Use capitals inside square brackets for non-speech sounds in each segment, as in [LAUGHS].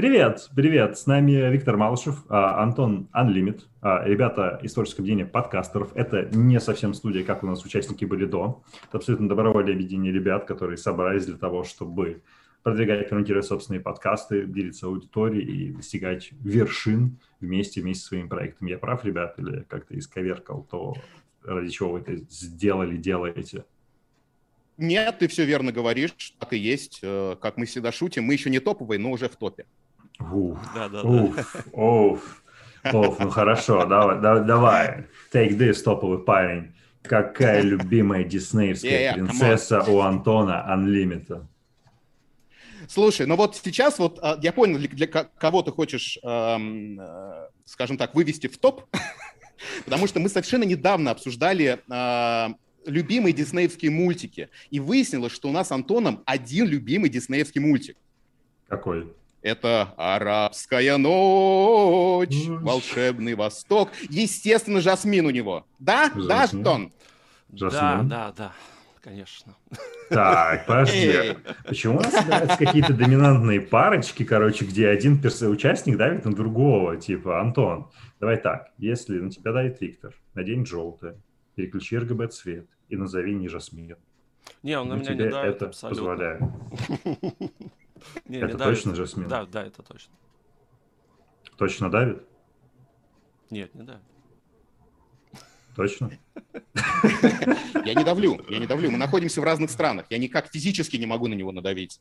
Привет, привет, с нами Виктор Малышев, а, Антон Unlimit, а, ребята из творческого объединения подкастеров. Это не совсем студия, как у нас участники были до. Это абсолютно добровольное объединение ребят, которые собрались для того, чтобы продвигать, комментировать собственные подкасты, делиться аудиторией и достигать вершин вместе, вместе с своим проектом. Я прав, ребят, или как-то исковеркал то, ради чего вы это сделали, делаете? Нет, ты все верно говоришь, так и есть. Э, как мы всегда шутим, мы еще не топовые, но уже в топе. Уф, да, да, уф, да. Уф, уф, ну хорошо, давай, давай, давай. Take this, топовый парень. Какая любимая диснеевская yeah, yeah, принцесса у Антона Unlimited? Слушай, ну вот сейчас вот а, я понял, для, для кого ты хочешь, эм, э, скажем так, вывести в топ, [LAUGHS] потому что мы совершенно недавно обсуждали э, любимые диснеевские мультики, и выяснилось, что у нас с Антоном один любимый диснеевский мультик. Какой? Это «Арабская ночь», «Волшебный Восток». Естественно, Жасмин у него. Да? Жасмин. Да, Антон? Да, да, да, конечно. Так, подожди. Почему у нас собираются какие-то доминантные парочки, короче, где один участник давит на другого? Типа, Антон, давай так, если на тебя давит Виктор, надень желтое, переключи RGB цвет и назови не Жасмин. Не, он на меня не давит это абсолютно. позволяет. Не, это точно Жасмин? Да, да, это точно. Точно давит? Нет, не давит. Точно? Я не давлю, я не давлю. Мы находимся в разных странах. Я никак физически не могу на него надавить.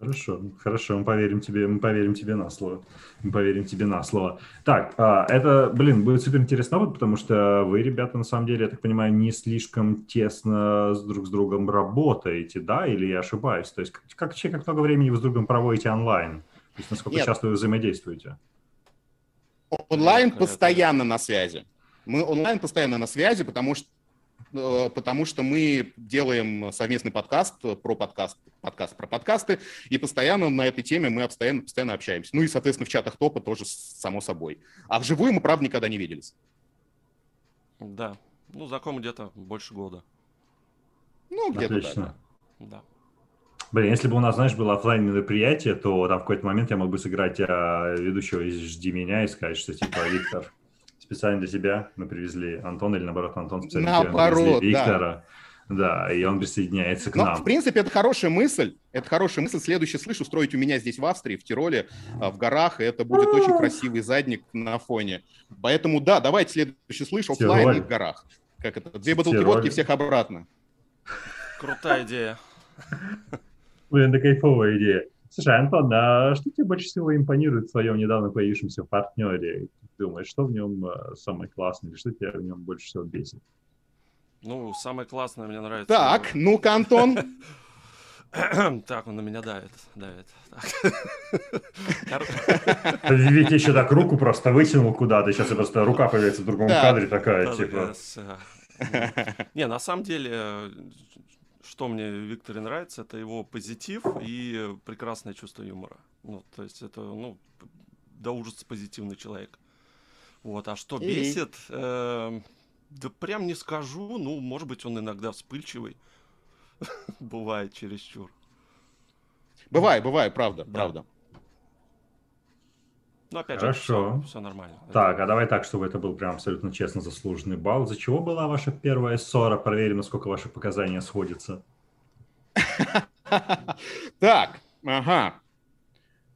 Хорошо, хорошо, мы поверим тебе, мы поверим тебе на слово. Мы поверим тебе на слово. Так, а, это, блин, будет супер интересно, вот, потому что вы, ребята, на самом деле, я так понимаю, не слишком тесно с друг с другом работаете, да, или я ошибаюсь? То есть как, как, как много времени вы с другом проводите онлайн? То есть насколько Нет. часто вы взаимодействуете? Онлайн постоянно на связи. Мы онлайн постоянно на связи, потому что потому что мы делаем совместный подкаст про подкаст, подкаст про подкасты, и постоянно на этой теме мы постоянно, постоянно общаемся. Ну и, соответственно, в чатах топа тоже само собой. А вживую мы, правда, никогда не виделись. Да. Ну, знакомы где-то больше года. Ну, где-то Отлично. да. да. Блин, если бы у нас, знаешь, было офлайн мероприятие, то там в какой-то момент я мог бы сыграть а, ведущего из «Жди меня» и сказать, что типа, Виктор, специально для тебя мы привезли Антона, или наоборот, Антон специально наоборот, для тебя привезли Виктора. Да. да, и он присоединяется к Но, нам. В принципе, это хорошая мысль. Это хорошая мысль. Следующий слыш устроить у меня здесь в Австрии, в Тироле, а, в горах, и это будет очень красивый задник на фоне. Поэтому, да, давайте следующий слыш офлайн и в горах. Как это? Две бутылки водки всех обратно. Крутая идея. Блин, это кайфовая идея. Слушай, Антон, а что тебе больше всего импонирует в своем недавно появившемся партнере? думаешь, что в нем э, самое классное, или что тебя в нем больше всего бесит? Ну, самое классное мне нравится... Так, ну-ка, Антон. [CLEARS THROAT] Так, он на меня давит, давит. Ведь еще так руку просто вытянул куда-то, сейчас просто рука появится в другом кадре такая, типа... Не, на самом деле, что мне в Викторе нравится, это его позитив и прекрасное чувство юмора. Ну, то есть это, ну, до ужаса позитивный человек. Вот, а что бесит? Э, да прям не скажу. Ну, может быть, он иногда вспыльчивый. [LAUGHS] Бывает чересчур. Бывает, бывает, правда, да. правда. Ну, опять Хорошо. же, все, все нормально. Так, это... а давай так, чтобы это был прям абсолютно честно заслуженный балл. За чего была ваша первая ссора? Проверим, насколько ваши показания сходятся. [LAUGHS] Так, ага.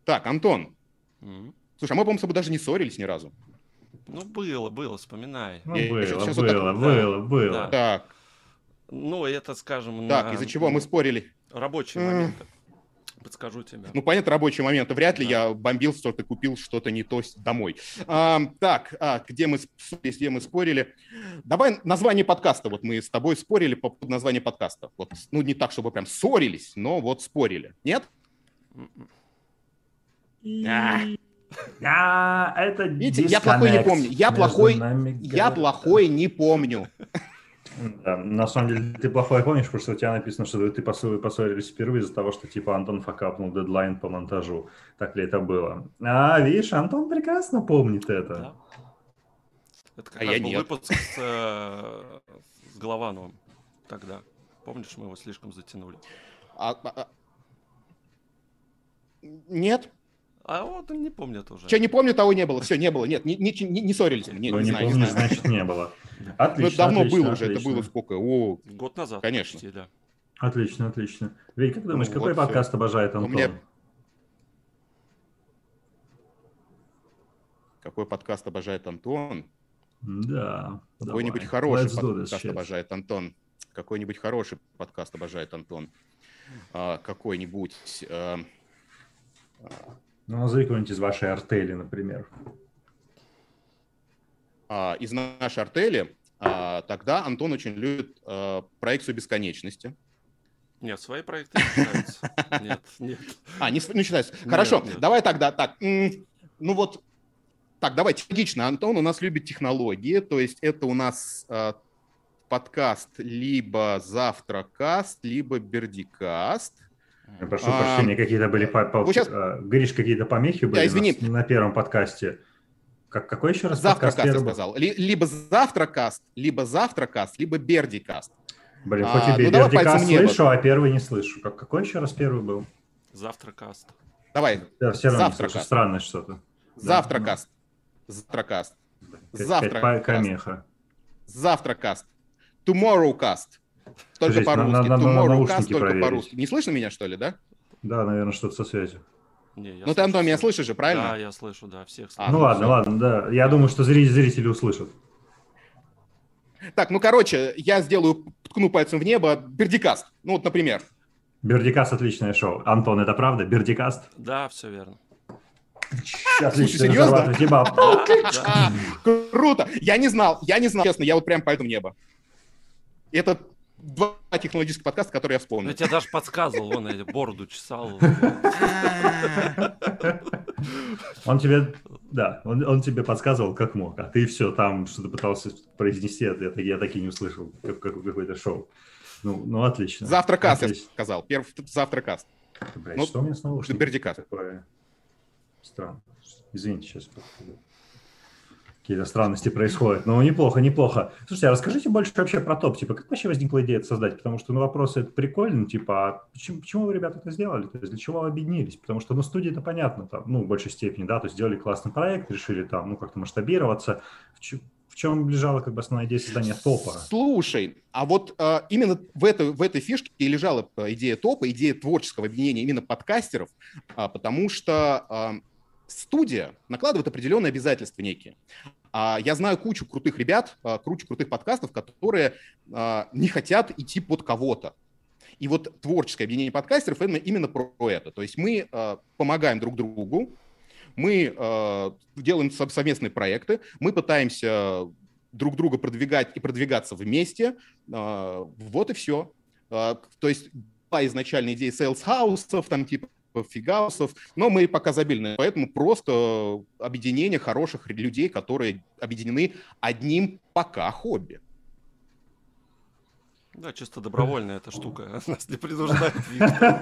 Так, Антон. Слушай, а мы, по-моему, с тобой даже не ссорились ни разу. Ну, было, было, вспоминай. Ну, было, было, было, было. Так. Ну, это, скажем, Так, из-за чего мы спорили? Рабочие моменты. Подскажу тебе. Ну, понятно, рабочие моменты. Вряд ли да. я бомбил что-то, купил что-то не то домой. А, так, а, где мы, где мы спорили? Давай название подкаста. Вот мы с тобой спорили по поводу названия подкаста. Вот, ну, не так, чтобы прям ссорились, но вот спорили. Нет? А. А, это Видите, я плохой не помню. Я плохой, я плохой не помню. Да, на самом деле ты плохой помнишь, потому что у тебя написано, что ты поссорились впервые из-за того, что типа Антон факапнул дедлайн по монтажу. Так ли это было? А, видишь, Антон прекрасно помнит это. Да. Это как а раз я был нет. выпуск с, э, с Головановым тогда. Помнишь, мы его слишком затянули? А, а, а... Нет, А вот не помню тоже. Что, не помню, того не было. Все, не было. Нет, не, не, не, не ссорились. Не, Ну, не, не знаю, не помню, знаю. значит, не было. Ну, Отлично, это давно отлично, было уже. Это отлично. было сколько? О, Год назад. Конечно. почти, да. Отлично, отлично. Вить, как думаешь, Ну, какой вот подкаст обожает У Антон? меня- какой подкаст обожает Антон? Да. Какой-нибудь хороший Let's do this подкаст shit. обожает Антон. Какой-нибудь хороший подкаст обожает Антон. А, какой-нибудь... э, Ну, назови какой-нибудь из вашей артели, например. а, из нашей артели, а, тогда Антон очень любит а, проекцию бесконечности. Нет, свои проекты не считаются. Нет, нет. А, не, не считается. Хорошо, нет. давай тогда так. Ну вот, так, давайте логично. Антон у нас любит технологии, то есть это у нас а, подкаст либо завтракаст, либо бердикаст. Я прошу А, прощения, какие-то были... По, по- вы щас- а, Гриш, какие-то помехи были Да, извини. на, на первом подкасте. Как, какой еще раз подкаст Завтракаст, я сказал. Ли- либо завтракаст, либо завтракаст, либо бердикаст. Блин, А, хоть и ну Бердикаст слышу, а первый не слышу. Как, какой еще раз первый был? Завтракаст. Давай, Да, все равно Завтракаст. слышу. Странно что-то. завтракаст. Завтракаст. Опять Завтракаст. помеха. Завтракаст. Tomorrowcast. Только по-русски. на- на- на Tomorrowcast наушники только проверить. по-русски. Не слышно меня, что ли, да? Да, наверное, что-то со связью. Не, я Ну ты, слышу Антон, меня слышишь же, правильно? Да, я слышу, да, всех А, слышу. ну ну ладно, всё. ладно, да. Я думаю, что зри- зрители услышат. Так, ну, короче, я сделаю, ткну пальцем в небо, бердикаст. Ну, вот, например. Бердикаст отличное шоу. Антон, это правда? Бердикаст? Да, все верно. Отлично, серьезно? А, круто! Я не знал, я не знал, честно, я вот прям пальцем в небо. Это два технологических подкаста, которые я Я вспомнил. тебе даже подсказывал, вон я бороду чесал. [LAUGHS] Он тебе, да, он, он тебе подсказывал, как мог, а ты все там что-то пытался произнести, я, так- я так и не услышал, как, как какое-то шоу. Ну, ну отлично. Завтракаст, я Отлично. сказал. Первый завтракаст. Блядь, ну, что у меня с наушниками? Бердикаст. Такое странно. Извините, сейчас. Какие-то странности происходят. Ну, неплохо, неплохо. Слушайте, а расскажите больше вообще про топ. Типа, как вообще возникла идея это создать? Потому что, ну, вопросы это прикольно. Типа, а почему, почему вы, ребята, это сделали? То есть, для чего вы объединились? Потому что, ну, студии это понятно, там, ну, в большей степени, да, то есть, сделали классный проект, решили там, ну, как-то масштабироваться. В, чё- в чем лежала, как бы, основная идея создания топа? Слушай, а вот э, именно в этой, в этой фишке и лежала э, идея топа, идея творческого объединения именно подкастеров, а, потому что а, студия накладывает определенные обязательства некие. А, я знаю кучу крутых ребят, а, кучу крутых подкастов, которые а, не хотят идти под кого-то. И вот творческое объединение подкастеров именно, про это. То есть мы помогаем друг другу, мы делаем сов- совместные проекты, мы пытаемся друг друга продвигать и продвигаться вместе. Вот и все. То есть была изначальная идея sales house ов, там типа фигаусов, но мы пока забили, поэтому просто объединение хороших людей, которые объединены одним пока хобби. Да, чисто добровольная эта штука. [LAUGHS] Нас не принуждает [LAUGHS] Виктор.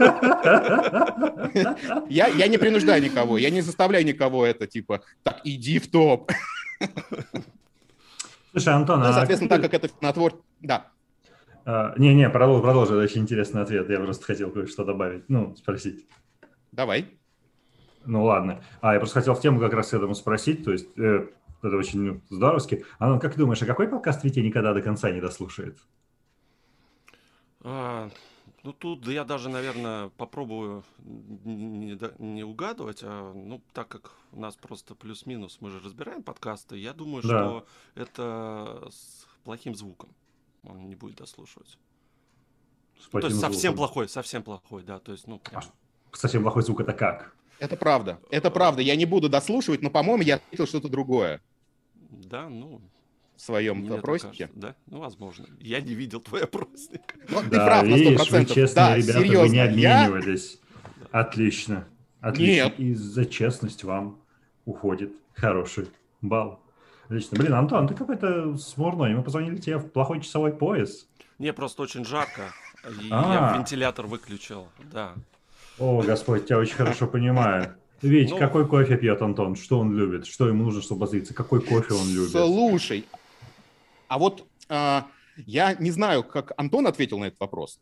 Я, я не принуждаю никого, я не заставляю никого это, типа, так, иди в топ. Слушай, Антон, Ну, а соответственно, как так как это на твор... Да. А, Не-не, продолжи, продолжи, это очень интересный ответ. Я просто хотел кое-что добавить, ну, спросить. Давай. Ну ладно. А я просто хотел в тему как раз этому спросить. То есть э, это очень здоровски. Антон, как ты думаешь, а какой подкаст Витя никогда до конца не дослушает? А, Ну, тут я даже, наверное, попробую не, не угадывать, а, ну, так как у нас просто плюс-минус, мы же разбираем подкасты, я думаю, Да. что это с плохим звуком он не будет дослушивать. Ну, то есть совсем звуком? плохой, совсем плохой, да, то есть, ну, прям- Совсем плохой звук это как? Это правда. Это правда. Я не буду дослушивать, но, по-моему, я ответил что-то другое да, ну, в своем мне опроснике. кажется, да, ну, возможно. Я не видел твой опросник. Ну, ты да, прав на видишь, 100%. вы честные да, ребята, серьезно. вы не Я... обменивались. Отлично. Отлично. Нет. И за честность вам уходит хороший балл. Отлично. Блин, Антон, ты какой-то смурной. Мы позвонили тебе в плохой часовой пояс. Мне просто очень жарко, и А. я вентилятор выключил, да. О, Господь, тебя очень хорошо понимаю. Ведь Ну. какой кофе пьет Антон? Что он любит? Что ему нужно, чтобы обозриться? Какой кофе он любит? Слушай, а вот а, я не знаю, как Антон ответил на этот вопрос,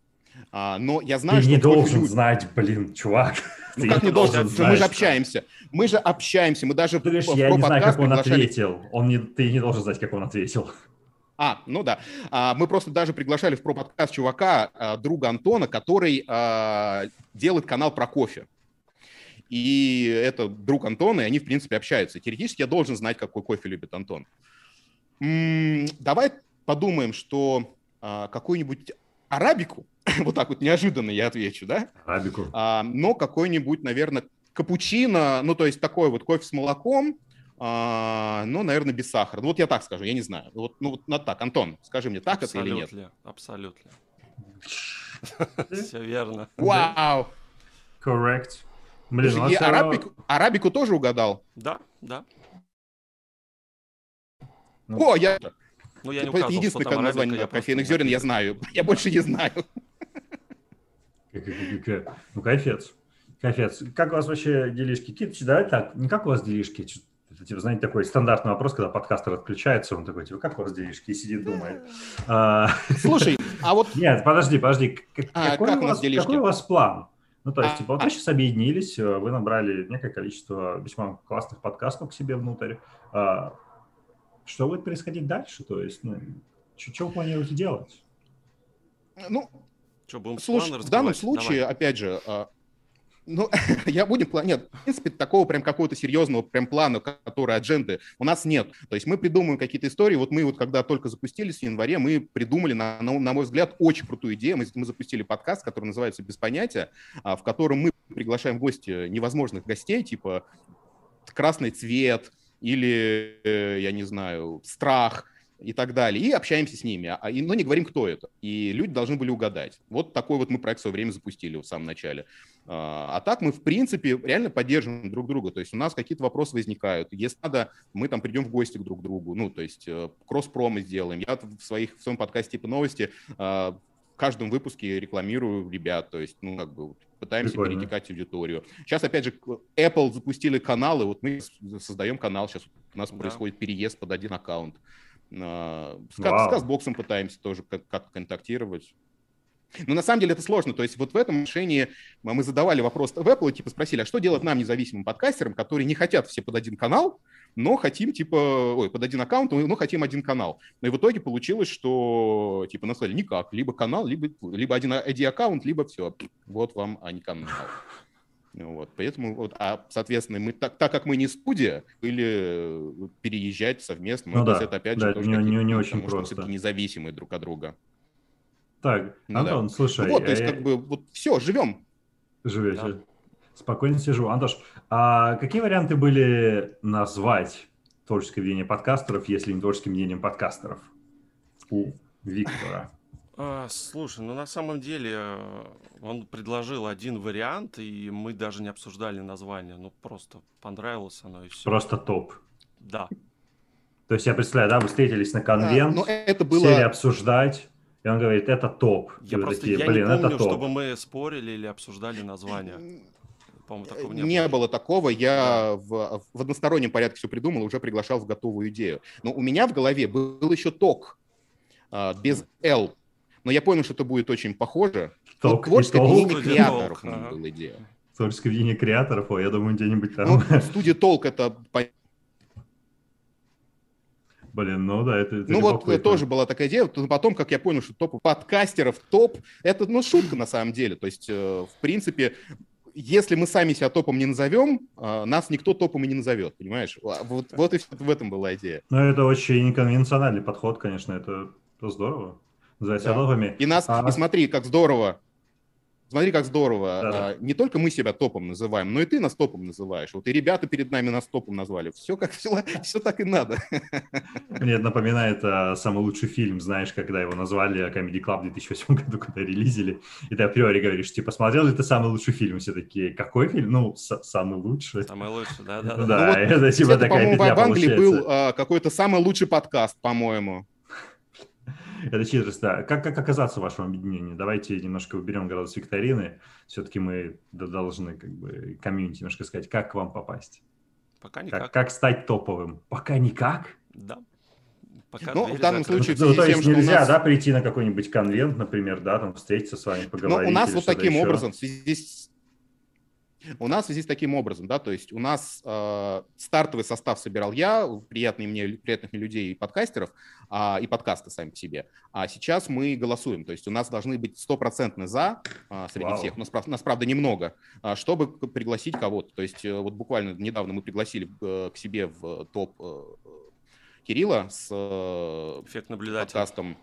А, но я знаю, Ты что... не должен люди- знать, блин, чувак. [LAUGHS] Ну Ты как не должен? знать. Мы же общаемся. Мы же общаемся. Мы даже в я не знаю, как он приглашали- ответил. Он не, ты не должен знать, как он ответил. А, ну да. А, мы просто даже приглашали в про-подкаст чувака, а, друга Антона, который а, делает канал про кофе. И это друг Антона, и они, в принципе, общаются. Теоретически я должен знать, какой кофе любит Антон. Давай подумаем, что а, какую-нибудь арабику, [COUGHS] вот так вот неожиданно я отвечу, да? Арабику. А, но какой-нибудь, наверное, капучино, ну, то есть такой вот кофе с молоком, а, но, наверное, без сахара. Ну, вот я так скажу, я не знаю. Вот, ну, вот на так. Антон, скажи мне, так это или нет? Абсолютно. [LAUGHS] Все верно. Вау! Correct. Блин, и арабику, арабику тоже угадал? Да, да. Ну, О, я... Ну, я не это указывал, единственное что там название кофейных зерен я знаю. [LAUGHS] Я больше не знаю. Ну, кайфец. Кайфец. Как у вас вообще делишки? Китч, давай так, не как у вас делишки? Это, типа, знаете, такой стандартный вопрос, когда подкастер отключается, он такой, типа, как у вас делишки? И сидит, думает. А, [LAUGHS] Слушай, а вот Нет, подожди, подожди. А, Какой как у вас какой у вас план? Ну, то есть, А, типа, вот вы сейчас объединились, э, вы набрали некое количество весьма классных подкастов к себе внутрь. Что будет происходить дальше? То есть, ну, что вы планируете делать? ну, Что, будем Слушай, в данном случае, Давай. опять же, ну, [LAUGHS] я будем план... Нет, в принципе, такого прям какого-то серьезного прям плана, который адженды у нас нет. То есть мы придумываем какие-то истории. Вот мы вот когда только запустились в январе, мы придумали, на, на, на мой взгляд, очень крутую идею. Мы, мы запустили подкаст, который называется «Без понятия», а, в котором мы приглашаем в гости невозможных гостей, типа красный цвет или, э, я не знаю, страх и так далее, и общаемся с ними, а, и- но не говорим, кто это. И люди должны были угадать. Вот такой вот мы проект в свое время запустили в самом начале. А а так мы, в принципе, реально поддерживаем друг друга. То есть у нас какие-то вопросы возникают. Если надо, мы там придем в гости к друг другу. Ну, то есть э, кросс-промо сделаем. Я в, своих, в своем подкасте типа новости а, в каждом выпуске рекламирую ребят. То есть, ну, как бы вот пытаемся Прикольно. перетекать аудиторию. Сейчас, опять же, Apple запустили каналы. Вот мы создаем канал. Сейчас у нас Да. происходит переезд под один аккаунт. А, С, Вау. С Казбоксом пытаемся тоже как- как контактировать. Но на самом деле это сложно. То есть вот в этом отношении мы задавали вопрос в Apple, типа спросили, а что делать нам, независимым подкастерам, которые не хотят все под один канал, но хотим, типа, ой, под один аккаунт, но хотим один канал. Ну и в итоге получилось, что, типа, нас сказали, никак, либо канал, либо, либо один ID-аккаунт, либо все, вот вам, а не канал. Вот, поэтому, вот, а, соответственно, мы, так, так как мы не студия, были переезжать совместно, Ну да, это, опять да, же, тоже не- не- не очень потому что мы просто. все-таки независимые друг от друга. Так, Ну Антон, да. слушай, Ну вот, то есть, э, как бы, вот все, живем. живете. Да. Спокойно сижу. Антош, а какие варианты были назвать творческое видение подкастеров, если не творческим видением подкастеров? У Виктора. А, слушай, ну на самом деле э, он предложил один вариант, и мы даже не обсуждали название. Ну просто понравилось оно и все. Просто топ. Да. То есть я представляю, да, вы встретились на конвент, Но это сели было... обсуждать, и он говорит, это топ. И Я вы просто такие, я блин, не это помню, топ. чтобы мы спорили или обсуждали название. По-моему, такого не, Не было. было такого. Я в, в одностороннем порядке все придумал, уже приглашал в готовую идею. Но у меня в голове был еще ток а, без L. Но я понял, что это будет очень похоже. Ток и творческое толк. объединение креаторов толк, ага. была идея. Творческое видение креаторов, ой, я думаю, где-нибудь там. Ну, студия толк это... Блин, ну да, это, это Ну вот любопытно. э, тоже была такая идея. Потом, как я понял, что топ подкастеров топ, это ну шутка на самом деле. То есть, э, в принципе, если мы сами себя топом не назовем, э, нас никто топом и не назовет, понимаешь? А Вот, вот и в этом была идея. Ну, это очень неконвенциональный подход, конечно, это, это здорово. Называется Да. И нас, А- и смотри, как здорово. Смотри, как здорово. Да-да. А, Не только мы себя топом называем, но и ты нас топом называешь. Вот и ребята перед нами нас топом назвали. Все как все, [LAUGHS] все так и надо. [LAUGHS] Мне это напоминает а, самый лучший фильм, знаешь, когда его назвали Comedy Club в 2008 году, [LAUGHS] когда релизили, и ты априори говоришь, типа, смотрел ли ты самый лучший фильм? Все такие, какой фильм? Ну, самый лучший. Самое лучшее, да, да, Да, да. Ну вот это типа такая по-моему, в Англии получается. был а, какой-то самый лучший подкаст, по-моему. Это хитрость, да. Как, как оказаться в вашем объединении? Давайте немножко уберем градус викторины. Все-таки мы должны как бы комьюнити немножко сказать, как к вам попасть? Пока Как, никак. как стать топовым? Пока никак? Да. Пока Ну, в данном закрыты. случае- Ну, то есть тем, нельзя, нас- да, прийти на какой-нибудь конвент, например, да, там встретиться с вами, Ну, поговорить. у нас вот таким еще. образом, в связи с... У нас в связи с таким образом, да, то есть у нас э, стартовый состав собирал я, приятные мне, приятных мне людей и подкастеров, а, и подкасты сами по себе. А сейчас мы голосуем, то есть у нас должны быть стопроцентно за а, среди Вау. всех, у нас, нас, правда, немного, а, чтобы пригласить кого-то. То есть э, вот буквально недавно мы пригласили э, к себе в топ э, Кирилла с э, подкастом,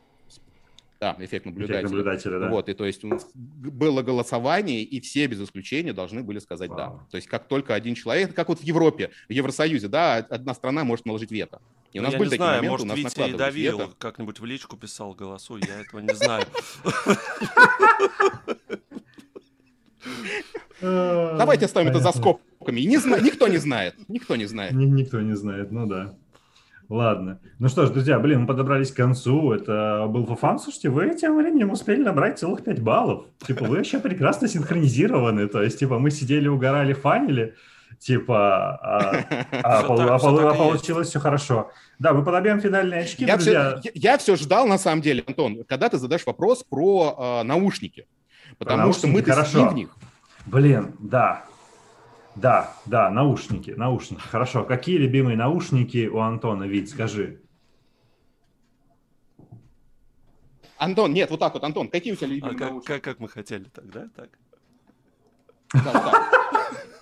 да, эффект Эффект наблюдателя. наблюдателя, да. Вот, и то есть у нас было голосование, и все без исключения должны были сказать да. Вау. То есть как только один человек, как вот в Европе, в Евросоюзе, да, одна страна может наложить вето. И у Ну, нас я были не такие знаю, моменты, может, у нас Витя и давил, вето. как-нибудь в личку писал, голосуй, я этого не знаю. Давайте оставим это за скобками. Никто не знает, никто не знает. Ни- Никто не знает, ну да. Ладно. Ну что ж, друзья, блин, мы подобрались к концу. Это был Фуфан. Слушайте, вы тем временем успели набрать целых 5 баллов. Типа, вы вообще прекрасно синхронизированы. То есть, типа, мы сидели, угорали, фанили. Типа, а, [LAUGHS] а пол- так- а пол- а получилось все хорошо. Да, мы подобьем финальные очки, Я друзья. все, я, все ждал, на самом деле, Антон, когда ты задашь вопрос про э, наушники. Потому что мы наушники, сидим хорошо. в них. Блин, да. Да, да, наушники, наушники. Хорошо. Какие любимые наушники у Антона, Вить, скажи. Антон, нет, вот так вот, Антон, какие у тебя А любимые как, наушники? как, как мы хотели тогда? Так. Да, вот так.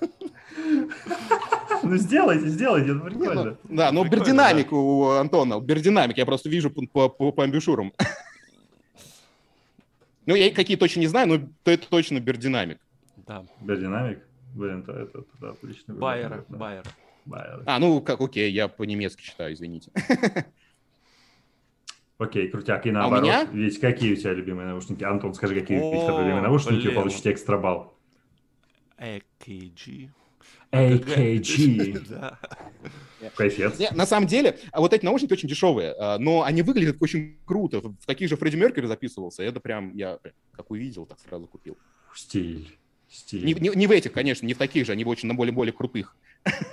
[LAUGHS] Ну, сделайте, сделайте, это Не, прикольно. ну, Да, но Прикольно, бердинамик у Антона, бердинамик, я просто вижу по, по, по- по амбушюрам. [LAUGHS] Ну, я какие точно не знаю, но то это точно бердинамик. Да. Биодинамик? Блин, это, это, это отлично. выбор, Байера, да. Байера. Байер. А, ну, как, окей, я по-немецки читаю, извините. [LAUGHS] Окей, крутяк. И А у наоборот, меня? ведь какие у тебя любимые наушники? Антон, скажи, какие у О, любимые наушники, получите экстра балл. AKG. AKG. Да. Кайфец. Не, На самом деле, а вот эти наушники очень дешевые, а, но они выглядят очень круто. В таких же Фредди Меркьюри записывался. Это прям, я как увидел, так сразу купил. Стиль. Не, не- не в этих, конечно, не в таких же, они очень на более-более крутых.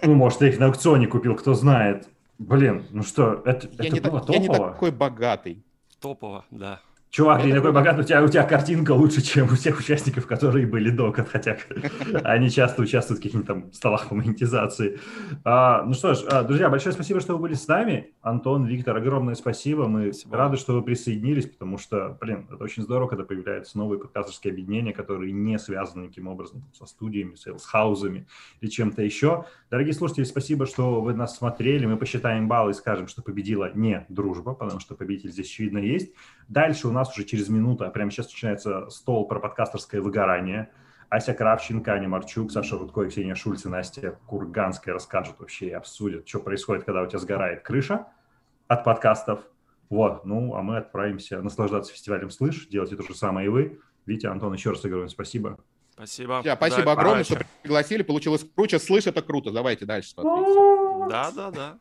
Ну, может, я их на аукционе купил, кто знает. Блин, ну что, это, Я, это не, было так- я не топово. такой богатый. Топово, да. Чувак, ты такой такой- богатый, у тебя, у тебя картинка лучше, чем у всех участников, которые были до, хотя [LAUGHS] они часто участвуют в каких-нибудь там столах по монетизации. А, ну что ж, а, друзья, большое спасибо, что вы были с нами. Антон, Виктор, огромное спасибо. Мы Спасибо. рады, что вы присоединились, потому что, блин, это очень здорово, когда появляются новые подкастерские объединения, которые не связаны никаким образом со студиями, sales house ами или чем-то еще. Дорогие слушатели, спасибо, что вы нас смотрели. Мы посчитаем баллы и скажем, что победила не дружба, потому что победитель здесь, очевидно, есть. Дальше у нас уже через минуту, а прямо сейчас начинается стол про подкастерское выгорание. Ася Кравченко, Аня Марчук, Саша Рудко и Ксения Шульц и Настя Курганская расскажут вообще и обсудят, что происходит, когда у тебя сгорает крыша от подкастов. Вот, ну, а мы отправимся наслаждаться фестивалем «Слышь», делайте то же самое и вы. Витя, Антон, еще раз огромное спасибо. Спасибо. Да, спасибо Да, огромное, что пригласили. Получилось круче. Слышь, это круто. Давайте дальше смотреть. Да, да, да.